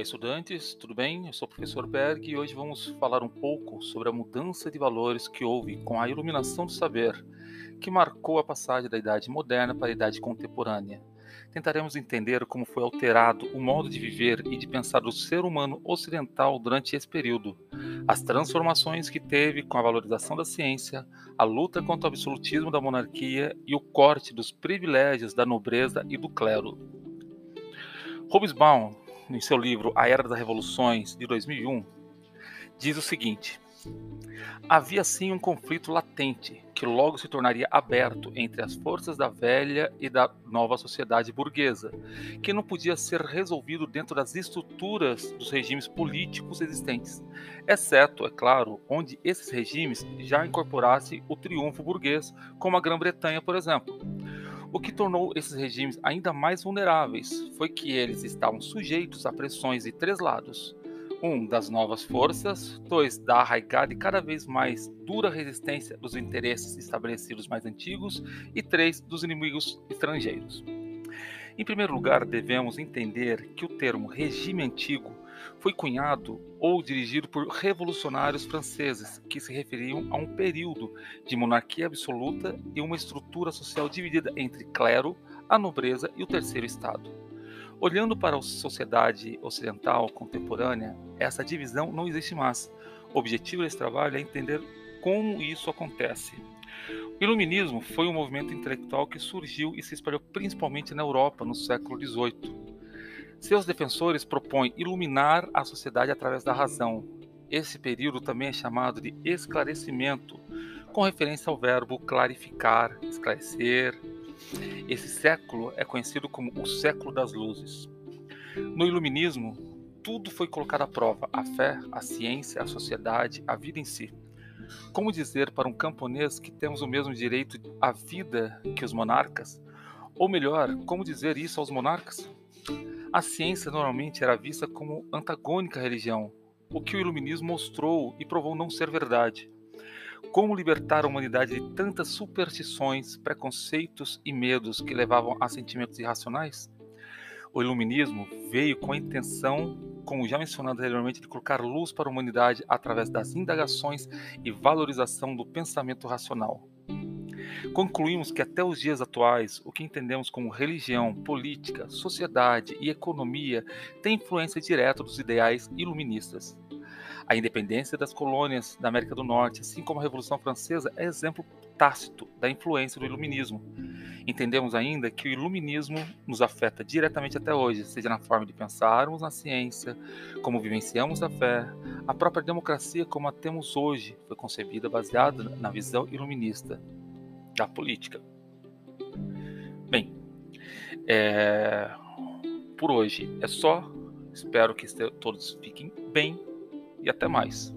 estudantes, tudo bem? Eu sou o professor Berg e hoje vamos falar um pouco sobre a mudança de valores que houve com a iluminação do saber, que marcou a passagem da idade moderna para a idade contemporânea. Tentaremos entender como foi alterado o modo de viver e de pensar do ser humano ocidental durante esse período, as transformações que teve com a valorização da ciência, a luta contra o absolutismo da monarquia e o corte dos privilégios da nobreza e do clero. Hobsbawm em seu livro A Era das Revoluções, de 2001, diz o seguinte: Havia sim um conflito latente que logo se tornaria aberto entre as forças da velha e da nova sociedade burguesa, que não podia ser resolvido dentro das estruturas dos regimes políticos existentes, exceto, é claro, onde esses regimes já incorporassem o triunfo burguês, como a Grã-Bretanha, por exemplo. O que tornou esses regimes ainda mais vulneráveis foi que eles estavam sujeitos a pressões de três lados: um, das novas forças, dois, da arraigada e cada vez mais dura resistência dos interesses estabelecidos mais antigos, e três, dos inimigos estrangeiros. Em primeiro lugar, devemos entender que o termo regime antigo foi cunhado ou dirigido por revolucionários franceses que se referiam a um período de monarquia absoluta e uma estrutura social dividida entre clero, a nobreza e o terceiro estado. Olhando para a sociedade ocidental contemporânea, essa divisão não existe mais. O objetivo desse trabalho é entender como isso acontece. O Iluminismo foi um movimento intelectual que surgiu e se espalhou principalmente na Europa no século XVIII. Seus defensores propõem iluminar a sociedade através da razão. Esse período também é chamado de esclarecimento, com referência ao verbo clarificar, esclarecer. Esse século é conhecido como o século das luzes. No Iluminismo, tudo foi colocado à prova: a fé, a ciência, a sociedade, a vida em si. Como dizer para um camponês que temos o mesmo direito à vida que os monarcas? Ou melhor, como dizer isso aos monarcas? A ciência normalmente era vista como antagônica à religião, o que o iluminismo mostrou e provou não ser verdade. Como libertar a humanidade de tantas superstições, preconceitos e medos que levavam a sentimentos irracionais? O iluminismo veio com a intenção como já mencionado anteriormente, de colocar luz para a humanidade através das indagações e valorização do pensamento racional. Concluímos que até os dias atuais, o que entendemos como religião, política, sociedade e economia tem influência direta dos ideais iluministas. A independência das colônias da América do Norte, assim como a Revolução Francesa, é exemplo tácito da influência do iluminismo. Entendemos ainda que o iluminismo nos afeta diretamente até hoje, seja na forma de pensarmos na ciência, como vivenciamos a fé, a própria democracia como a temos hoje foi concebida baseada na visão iluminista da política. Bem, é... por hoje é só. Espero que todos fiquem bem e até mais.